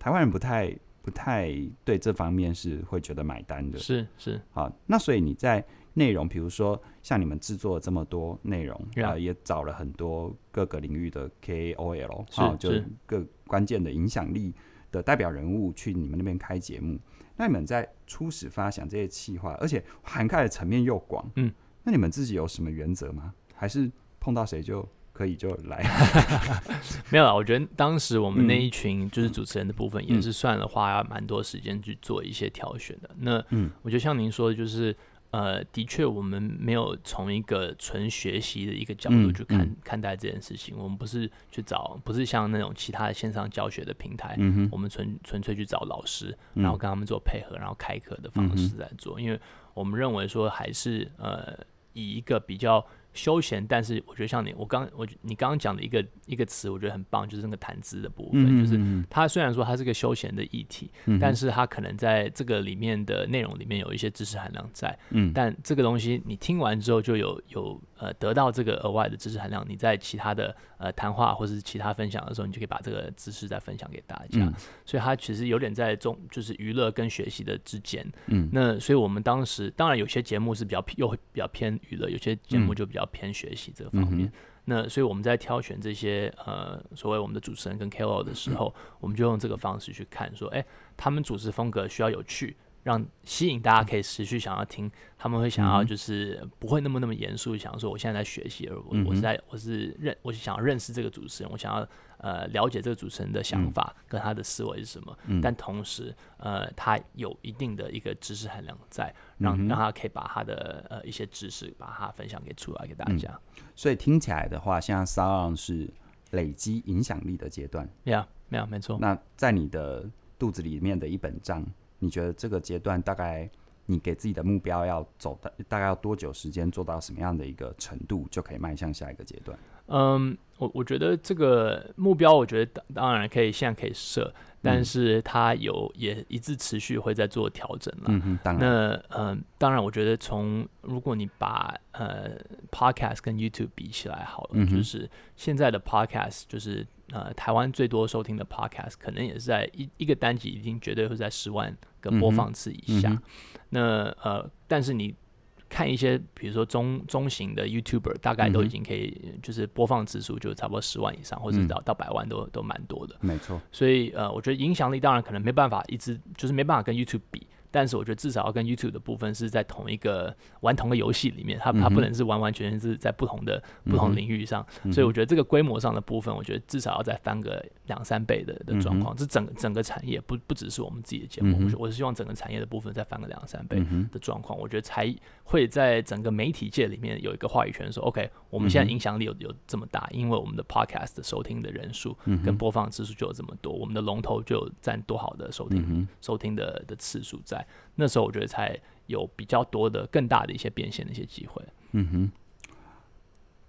台湾人不太不太对这方面是会觉得买单的。是是，好，那所以你在内容，比如说像你们制作了这么多内容啊、呃，也找了很多各个领域的 KOL 啊，就各关键的影响力的代表人物去你们那边开节目。那你们在初始发想这些企划，而且涵盖的层面又广，嗯，那你们自己有什么原则吗？还是碰到谁就可以就来？没有啦，我觉得当时我们那一群就是主持人的部分，也是算了花蛮多时间去做一些挑选的。那嗯，我觉得像您说的，就是。呃，的确，我们没有从一个纯学习的一个角度去看、嗯嗯、看待这件事情。我们不是去找，不是像那种其他的线上教学的平台，嗯、我们纯纯粹去找老师，然后跟他们做配合，然后开课的方式在做。嗯、因为我们认为说，还是呃，以一个比较。休闲，但是我觉得像你，我刚我你刚刚讲的一个一个词，我觉得很棒，就是那个谈资的部分，嗯、就是它虽然说它是个休闲的议题，嗯、但是它可能在这个里面的内容里面有一些知识含量在，嗯，但这个东西你听完之后就有有呃得到这个额外的知识含量，你在其他的呃谈话或是其他分享的时候，你就可以把这个知识再分享给大家，嗯、所以它其实有点在中就是娱乐跟学习的之间，嗯，那所以我们当时当然有些节目是比较又会比较偏娱乐，有些节目就比较。偏学习这个方面，嗯、那所以我们在挑选这些呃所谓我们的主持人跟 KOL 的时候，我们就用这个方式去看，说，哎、欸，他们主持风格需要有趣。让吸引大家可以持续想要听，他们会想要就是不会那么那么严肃，想要说我现在在学习，而我我是在我是认我是想要认识这个主持人，我想要呃了解这个主持人的想法跟他的思维是什么，但同时呃他有一定的一个知识含量在，让让他可以把他的呃一些知识把它分享给出来给大家。所以听起来的话，现在 SoundOn 是累积影响力的阶段。Yeah，没有没错。那在你的肚子里面的一本账。你觉得这个阶段大概你给自己的目标要走到大概要多久时间做到什么样的一个程度就可以迈向下一个阶段？嗯，我我觉得这个目标，我觉得当然可以现在可以设，但是它有也一直持续会在做调整了。嗯，当然。那嗯，当然，我觉得从如果你把呃 Podcast 跟 YouTube 比起来好了，嗯、就是现在的 Podcast 就是。呃，台湾最多收听的 Podcast 可能也是在一一个单集，已经绝对会在十万个播放次以下。嗯嗯、那呃，但是你看一些，比如说中中型的 YouTuber，大概都已经可以，就是播放次数就差不多十万以上，或者到到百万都都蛮多的。没错。所以呃，我觉得影响力当然可能没办法一直，就是没办法跟 YouTube 比。但是我觉得至少要跟 YouTube 的部分是在同一个玩同个游戏里面，它它不能是完完全全是在不同的不同领域上，所以我觉得这个规模上的部分，我觉得至少要再翻个两三倍的的状况。这整个整个产业不不只是我们自己的节目，我是希望整个产业的部分再翻个两三倍的状况，我觉得才会在整个媒体界里面有一个话语权，说 OK，我们现在影响力有有这么大，因为我们的 Podcast 的收听的人数跟播放次数就有这么多，我们的龙头就有占多好的收听收听的的次数在。那时候我觉得才有比较多的、更大的一些变现的一些机会。嗯哼，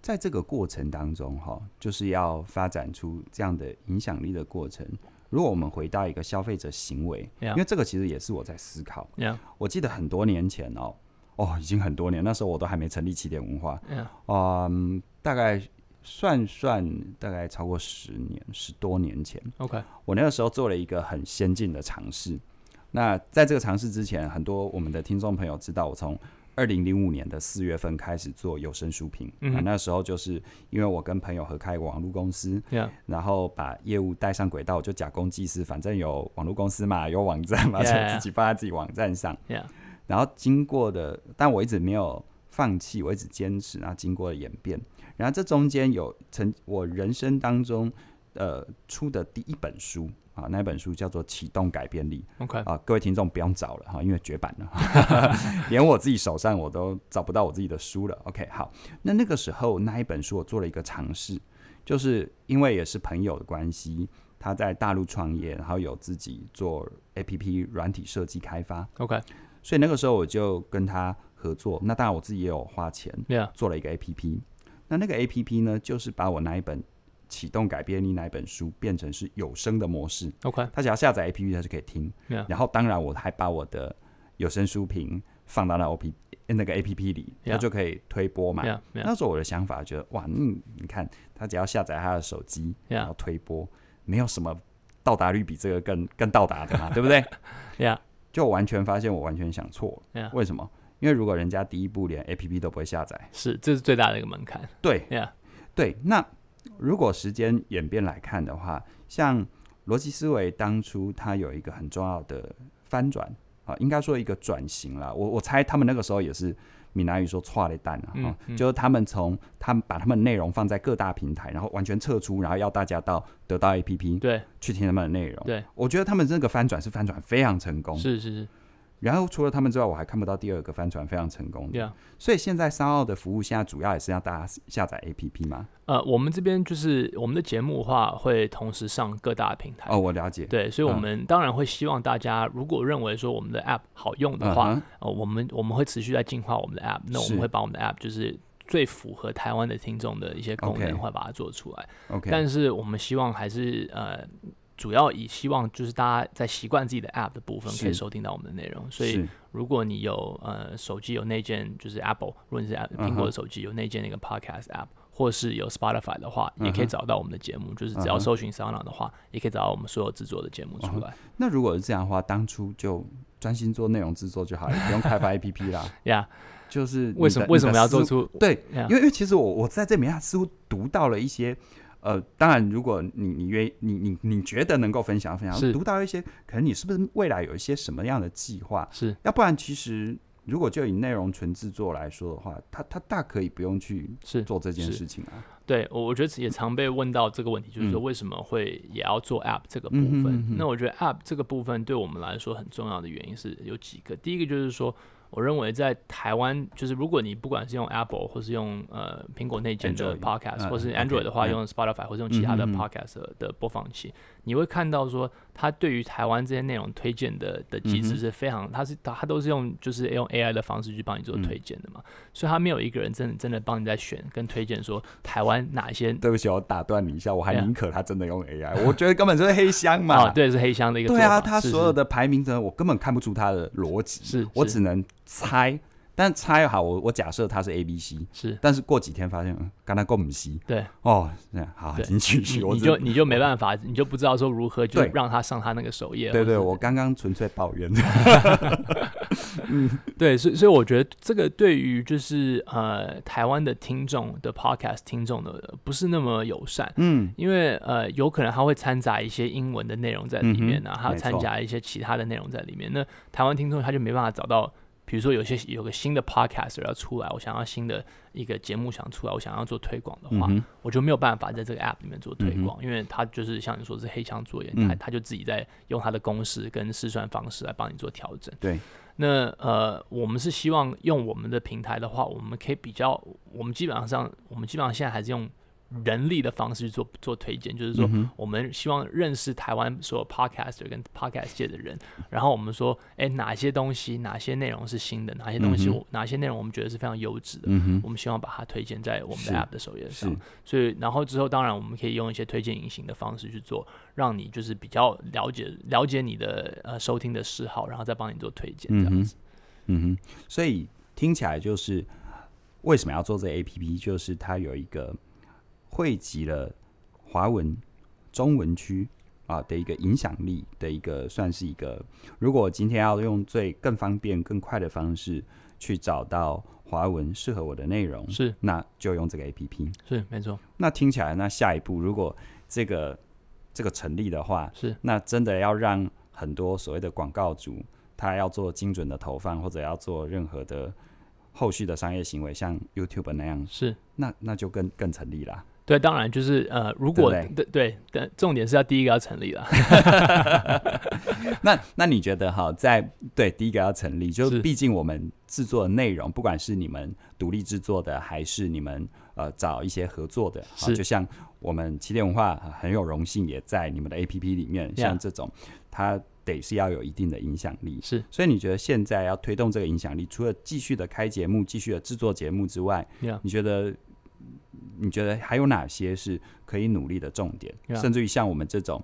在这个过程当中，哈，就是要发展出这样的影响力的过程。如果我们回到一个消费者行为，Yeah. 因为这个其实也是我在思考。Yeah. 我记得很多年前哦，哦，已经很多年，那时候我都还没成立起点文化。嗯，大概算算，大概超过十年，十多年前。OK，我那个时候做了一个很先进的尝试。那在这个尝试之前，很多我们的听众朋友知道，我从二零零五年的四月份开始做有声书评。嗯哼，那时候就是因为我跟朋友合开网络公司.然后把业务带上轨道，就假公济私，反正有网络公司嘛，有网站嘛，就.自己放在自己网站上。然后经过的，但我一直没有放弃，我一直坚持。然后经过了演变，然后这中间有曾我人生当中呃出的第一本书。啊，那本书叫做《启动改变力》。OK，啊，各位听众不用找了哈，因为绝版了，连我自己手上我都找不到我自己的书了。OK，好，那那个时候那一本书我做了一个尝试，就是因为也是朋友的关系，他在大陆创业，然后有自己做 APP 软体设计开发。OK，所以那个时候我就跟他合作。那当然我自己也有花钱.做了一个 APP。那那个 APP 呢，就是把我那一本。启动改变你哪一本书变成是有声的模式，OK，他只要下载 APP，他就可以听。Yeah. 然后当然我还把我的有声书评放到那 OP 那个 APP 里，他 Yeah. 就可以推播嘛。Yeah. 那时候我的想法觉得哇，嗯，你看他只要下载他的手机.然后推播，没有什么到达率比这个更更到达的嘛，对不对就完全发现我完全想错了。为什么？因为如果人家第一步连 APP 都不会下载，是这是最大的一个门槛。对，Yeah，对。那如果时间演变来看的话，像逻辑思维当初它有一个很重要的翻转啊，应该说一个转型了。我我猜他们那个时候也是。闽南语说“错了蛋”啊，嗯嗯、就是他们从他们把他们内容放在各大平台，然后完全撤出，然后要大家到得到 APP 对去听他们的内容。对，我觉得他们这个翻转是翻转非常成功。是是是。然后除了他们之外，我还看不到第二个帆船非常成功的。Yeah. 所以现在 SoundOn 的服务现在主要也是让大家下载 APP 吗？呃，我们这边就是我们的节目的话会同时上各大平台。哦，我了解。对，所以我们当然会希望大家如果认为说我们的 App 好用的话，呃，呃，我们我们会持续在进化我们的 App。那我们会把我们的 App 就是最符合台湾的听众的一些功能，会把它做出来。OK。但是我们希望还是呃。主要以希望就是大家在习惯自己的 App 的部分可以收听到我们的内容，所以如果你有呃手机有内建就是 Apple，如果你是苹果的手机有内建那个 Podcast App，或是有 Spotify 的话，也可以找到我们的节目，就是只要搜寻 SoundOn 的话，也可以找到我们所有制作的节目出来。那如果是这样的话，当初就专心做内容制作就好了，不用开发 APP 啦。呀，就是为什么为什么要做出对？因为因为其实我我在这里面似乎读到了一些。呃，当然，如果你你愿你你你觉得能够分享分享，读到一些，可能你是不是未来有一些什么样的计划？是，要不然其实如果就以内容纯制作来说的话，他他大可以不用去是做这件事情啊。对，我我觉得也常被问到这个问题，就是说为什么会也要做 App 这个部分？嗯、那我觉得 App 这个部分对我们来说很重要的原因是有几个，第一个就是说。我认为在台湾就是如果你不管是用 apple 或是用呃苹果内建的 podcast 或是 android 的话用 spotify 或是用其他的 podcast 的播放器你会看到说，它对于台湾这些内容推荐的的机制是非常，它是它都是用就是用 AI 的方式去帮你做推荐的嘛，嗯、所以它没有一个人真的真的帮你在选跟推荐说台湾哪一些。对不起，我打断你一下，我还宁可他真的用 AI，我觉得根本就是黑箱嘛。啊，对，是黑箱的一个。对啊，他所有的排名呢，我根本看不出他的逻辑，是，是我只能。猜，但猜好，我我假设它是 A B C，是，但是过几天发现，嗯，刚才够不细，对，哦，这样好，请继续，你就你就没办法，你就不知道说如何就让他上他那个首页，对对，我刚刚纯粹抱怨，嗯，对，所以所以我觉得这个对于就是呃台湾的听众的 Podcast 听众的不是那么友善，嗯，因为呃有可能他会掺杂一些英文的内容在里面啊，还有掺杂一些其他的内容在里面，那台湾听众他就没办法找到。比如说，有些有个新的 podcaster 要出来，我想要新的一个节目想出来，我想要做推广的话，嗯、我就没有办法在这个 app 里面做推广，嗯、因为它就是像你说是黑箱作业，嗯、他他就自己在用它的公式跟试算方式来帮你做调整。对，那呃，我们是希望用我们的平台的话，我们可以比较，我们基本上，我们基本上现在还是用。人力的方式去做做推荐，就是说，我们希望认识台湾所有 podcaster 跟 podcast 界的人，然后我们说，哎，哪些东西、哪些内容是新的，哪些东西、嗯、哪些内容我们觉得是非常优质的，嗯、我们希望把它推荐在我们的 app 的首页上。所以，然后之后，当然我们可以用一些推荐引擎的方式去做，让你就是比较了解了解你的呃收听的嗜好，然后再帮你做推荐这样子。嗯哼，所以听起来就是为什么要做这个 app，就是它有一个。汇集了华文、中文区啊的一个影响力的一个，算是一个。如果今天要用最更方便、更快的方式去找到华文适合我的内容，是，那就用这个 APP。是，没错。那听起来，那下一步如果这个这个成立的话，是，那真的要让很多所谓的广告主，他要做精准的投放，或者要做任何的后续的商业行为，像 YouTube 那样，是，那那就更更成立了。对，当然就是呃，如果对对，对，对，重点是要第一个要成立了。那那你觉得哈，在对第一个要成立，就毕竟我们制作的内容，不管是你们独立制作的，还是你们呃找一些合作的，是就像我们起点文化很有荣幸也在你们的 APP 里面，像这种，它得是要有一定的影响力。是，所以你觉得现在要推动这个影响力，除了继续的开节目、继续的制作节目之外，你觉得？你觉得还有哪些是可以努力的重点.甚至于像我们这种，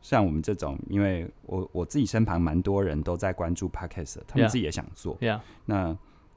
像我们这种，因为我我自己身旁蛮多人都在关注 Podcast，他们自己也想做。Yeah. 那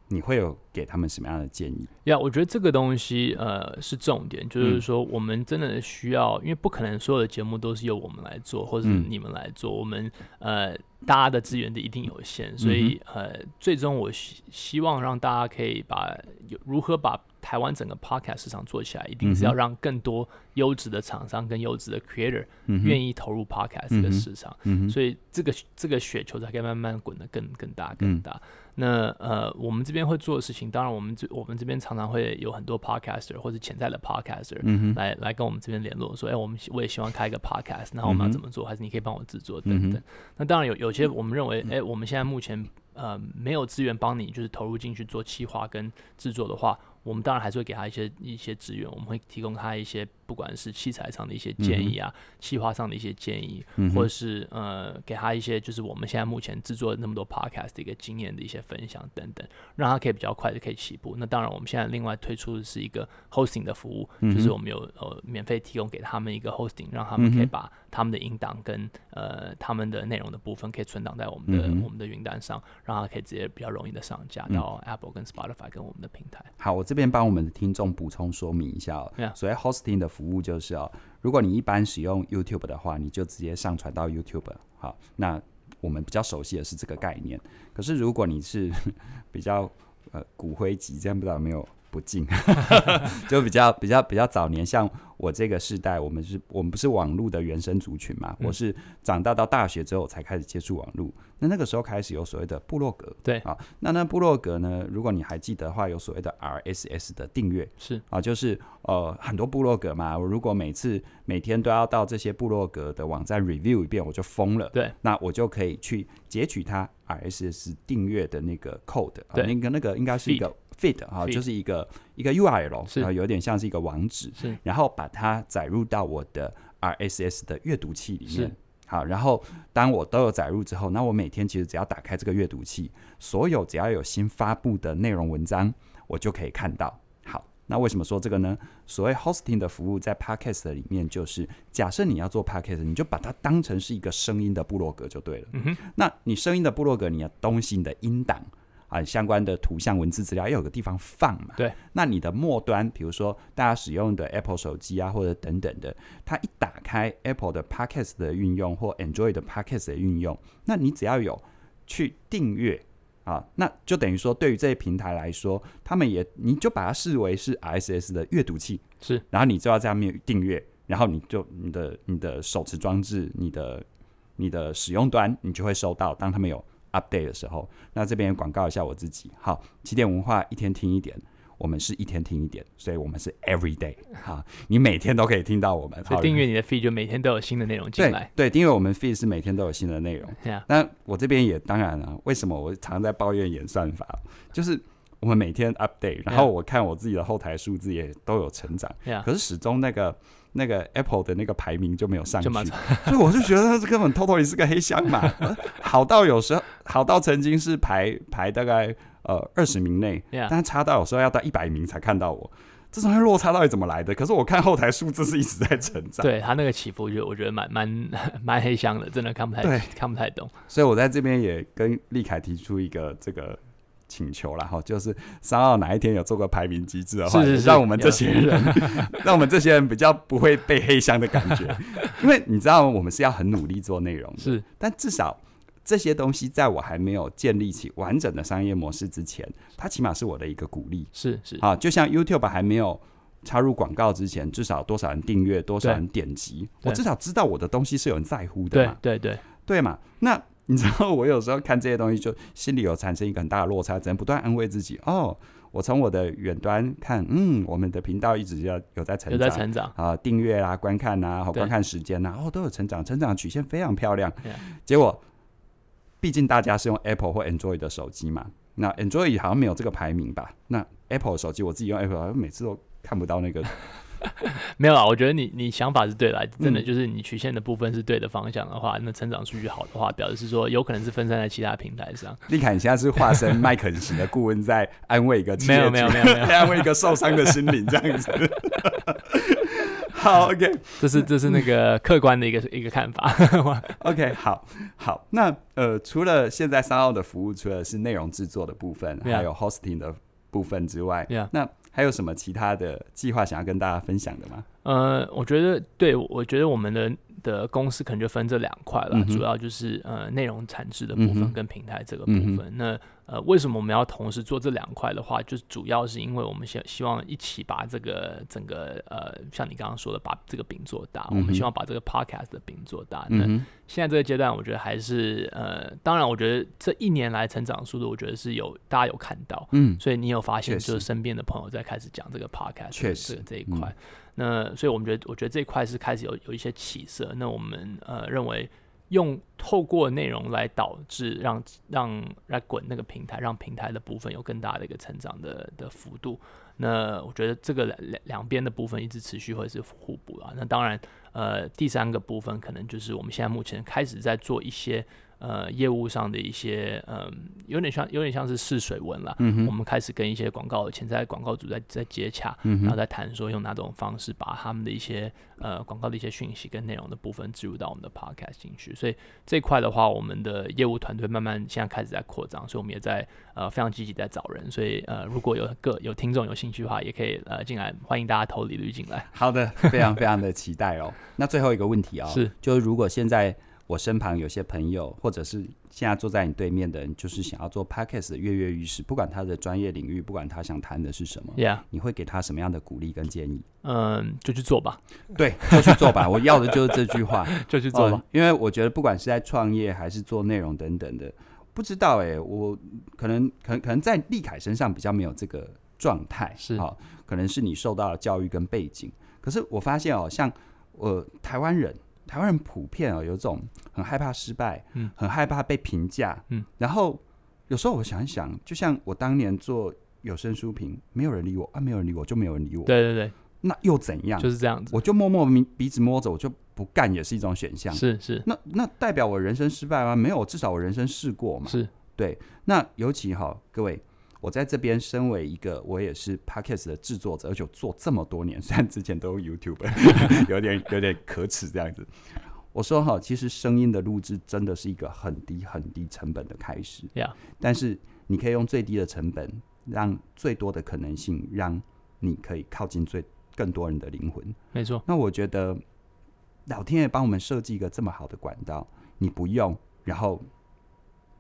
你会有给他们什么样的建议？呀，yeah, 我觉得这个东西呃是重点，就是说我们真的需要，嗯、因为不可能所有的节目都是由我们来做，或者是你们来做，嗯、我们呃大家的资源都一定有限，所以、嗯、呃最终我希希望让大家可以把有如何把。台湾整个 podcast 市场做起来，一定是要让更多优质的厂商跟优质的 creator 愿意投入 podcast 这个市场，嗯嗯、所以这个这个雪球才可以慢慢滚得更更大更大。嗯、那呃，我们这边会做的事情，当然我们这我们这边常常会有很多 podcaster 或者潜在的 podcaster、嗯、来来跟我们这边联络，说，哎，我们我也希望开一个 podcast，然后我们要怎么做？还是你可以帮我制作等等。嗯、那当然有有些我们认为，哎，我们现在目前呃没有资源帮你就是投入进去做企划跟制作的话。我们当然还是会给他一些一些资源，我们会提供他一些不管是器材上的一些建议啊，企划、上的一些建议，嗯、或者是呃给他一些就是我们现在目前制作那么多 podcast 的一个经验的一些分享等等，让他可以比较快的可以起步。那当然，我们现在另外推出的是一个 hosting 的服务，就是我们有呃免费提供给他们一个 hosting，让他们可以把他们的音档跟呃他们的内容的部分可以存档在我们的、嗯、我们的云端上，让他可以直接比较容易的上架到 Apple 跟 Spotify 跟我们的平台。好，我这边帮我们的听众补充说明一下哦。Yeah. 所谓 hosting 的服务就是哦，如果你一般使用 YouTube 的话，你就直接上传到 YouTube。好，那我们比较熟悉的是这个概念。可是如果你是 比较呃骨灰级，这样不知道有没有？不进，就比较比较比较早年，像我这个世代，我们是我们不是网络的原生族群嘛？嗯、我是长大到大学之后才开始接触网络，那那个时候开始有所谓的部落格，对啊，那那部落格呢，如果你还记得的话，有所谓的 RSS 的订阅，是啊，就是呃很多部落格嘛，我如果每次每天都要到这些部落格的网站 review 一遍，我就疯了，对，那我就可以去截取它 RSS 订阅的那个 code，对，啊、那个那个应该是一个。Feed 哈，就是一个一个 URL，是有点像是一个网址，是然后把它载入到我的 RSS 的阅读器里面。好，然后当我都有载入之后，那我每天其实只要打开这个阅读器，所有只要有新发布的内容文章，我就可以看到。好，那为什么说这个呢？所谓 hosting 的服务在 Podcast 里面，就是假设你要做 Podcast，你就把它当成是一个声音的部落格就对了。嗯哼，那你声音的部落格，你的东西，你的音档。啊，相关的图像、文字资料要有个地方放嘛。对。那你的末端，比如说大家使用的 Apple 手机啊，或者等等的，它一打开 Apple 的 Podcast 的运用或 Android 的 Podcast 的运用，那你只要有去订阅啊，那就等于说，对于这些平台来说，他们也你就把它视为是 RSS 的阅读器，是。然后你就要在上面订阅，然后你就你的你的手持装置、你的你的使用端，你就会收到，当他们有。Update 的时候，那这边广告一下我自己。好，起点文化一天听一点，我们是一天听一点，所以我们是 every day。好，你每天都可以听到我们。所以订阅你的 feed 就每天都有新的内容进来。对，订阅我们 feed 是每天都有新的内容。那我这边也当然了，为什么我常常在抱怨演算法？就是我们每天 update，然后我看我自己的后台数字也都有成长。可是始终那个。那个 Apple 的那个排名就没有上去，所以我就觉得它是根本 totally 是个黑箱嘛。好到有时候好到曾经是排排大概呃二十名内.但差到有时候要到一百名才看到我，这种落差到底怎么来的？可是我看后台数字是一直在成长，对它那个起伏就我觉得蛮 蛮蛮黑箱的，真的看不太对看不太懂。所以我在这边也跟立凯提出一个这个。请求了哈，就是三号哪一天有做个排名机制的话，是是是让我们这些人，让我们这些人比较不会被黑箱的感觉。因为你知道，我们是要很努力做内容的，是，但至少这些东西在我还没有建立起完整的商业模式之前，它起码是我的一个鼓励。是是啊，就像 YouTube 还没有插入广告之前，至少多少人订阅，多少人点击，我至少知道我的东西是有人在乎的嘛。对对对对嘛，那。你知道我有时候看这些东西，就心里有产生一个很大的落差，只能不断安慰自己。哦，我从我的远端看，嗯，我们的频道一直要有在成长，有在成长啊，订阅啊，观看啊，好观看时间啊，哦，都有成长，成长曲线非常漂亮。结果，毕竟大家是用 Apple 或 Android 的手机嘛，那 Android 好像没有这个排名吧？那 Apple 的手机，我自己用 Apple，好像每次都看不到那个。没有啊，我觉得你你想法是对的，真的就是你曲线的部分是对的方向的话，嗯、那成长数据好的话，表示是说有可能是分散在其他平台上。立凯，你现在是化身麦肯型的顾问，在安慰一个没有没有没有没有，安慰一个受伤的心灵这样子。好，OK，这是这是那个客观的一个一个看法。OK，好，好，那呃，除了现在 SoundOn 的服务，除了是内容制作的部分.还有 hosting 的部分之外.那还有什么其他的计划想要跟大家分享的吗？呃，我觉得，对，我觉得我们的。的公司可能就分这两块了，嗯、主要就是呃内容产值的部分跟平台这个部分。嗯、那呃为什么我们要同时做这两块的话，就是主要是因为我们希希望一起把这个整个呃像你刚刚说的把这个饼做大，嗯、我们希望把这个 podcast 的饼做大。嗯、那现在这个阶段，我觉得还是呃，当然我觉得这一年来成长速度，我觉得是有大家有看到，嗯，所以你有发现就是身边的朋友在开始讲这个 podcast，确实。这这一块。那所以我们觉得，我觉得这一块是开始有有一些起色。那我们呃认为，用透过内容来导致让让来滚那个平台，让平台的部分有更大的一个成长的的幅度。那我觉得这个两两边的部分一直持续会是互补啊。那当然，呃，第三个部分可能就是我们现在目前开始在做一些。呃，业务上的一些，嗯、呃，有点像，有点像是试水文了。嗯哼，我们开始跟一些广告的潜在广告主在在接洽，嗯、哼然后在谈说用哪种方式把他们的一些呃广告的一些讯息跟内容的部分植入到我们的 podcast 进去。所以这一块的话，我们的业务团队慢慢现在开始在扩张，所以我们也在呃非常积极在找人。所以呃，如果有个有听众有兴趣的话，也可以呃进来，欢迎大家投履历进来。好的，非常非常的期待哦。那最后一个问题啊、哦，是，就是如果现在。我身旁有些朋友，或者是现在坐在你对面的人，就是想要做 Podcast 的跃跃欲试，不管他的专业领域，不管他想谈的是什么，Yeah. 你会给他什么样的鼓励跟建议？嗯，就去做吧。对，就去做吧。我要的就是这句话，就去做吧。嗯，因为我觉得，不管是在创业还是做内容等等的，不知道哎、欸，我可能可能可能在立凯身上比较没有这个状态，是好，可能是你受到的教育跟背景。可是我发现哦，像我、呃、台湾人。台湾人普遍啊，有种很害怕失败，嗯，很害怕被评价，嗯，然后有时候我想一想，就像我当年做有声书评，没有人理我啊，没有人理我就没有人理我，对对对，那又怎样？就是这样子，我就默默鼻鼻子摸着，我就不干也是一种选项，是是，那那代表我人生失败吗？没有，至少我人生试过嘛，是。对。那尤其哈，各位。我在这边身为一个，我也是 Podcast 的制作者，而且做这么多年，虽然之前都有 YouTube，有点有点可耻这样子。我说哈，其实声音的录制真的是一个很低很低成本的开始，Yeah. 但是你可以用最低的成本，让最多的可能性，让你可以靠近最更多人的灵魂。没错。那我觉得老天爷帮我们设计一个这么好的管道，你不用，然后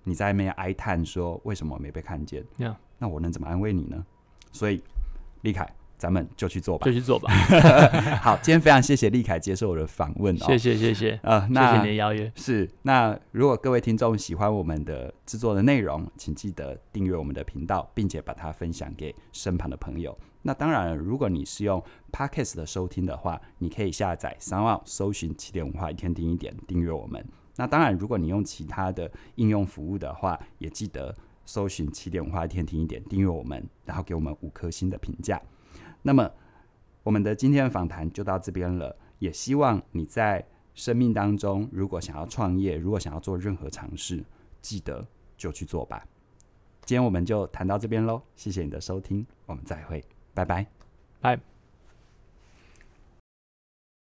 你在那边哀叹说为什么没被看见？Yeah. 那我能怎么安慰你呢？所以，立凯，咱们就去做吧，就去做吧。好，今天非常谢谢立凯接受我的访问哦，谢谢谢谢，呃，那谢谢你的邀约。是，那如果各位听众喜欢我们的制作的内容，请记得订阅我们的频道，并且把它分享给身旁的朋友。那当然，如果你是用 Podcast 的收听的话，你可以下载 SoundOn，搜寻起点文化，一天听一点，订阅我们。那当然，如果你用其他的应用服务的话，也记得。搜寻起点文化一天听一点，订阅我们，然后给我们五颗星的评价。那么，我们的今天的访谈就到这边了。也希望你在生命当中，如果想要创业，如果想要做任何尝试，记得就去做吧。今天我们就谈到这边喽，谢谢你的收听，我们再会，拜拜，拜。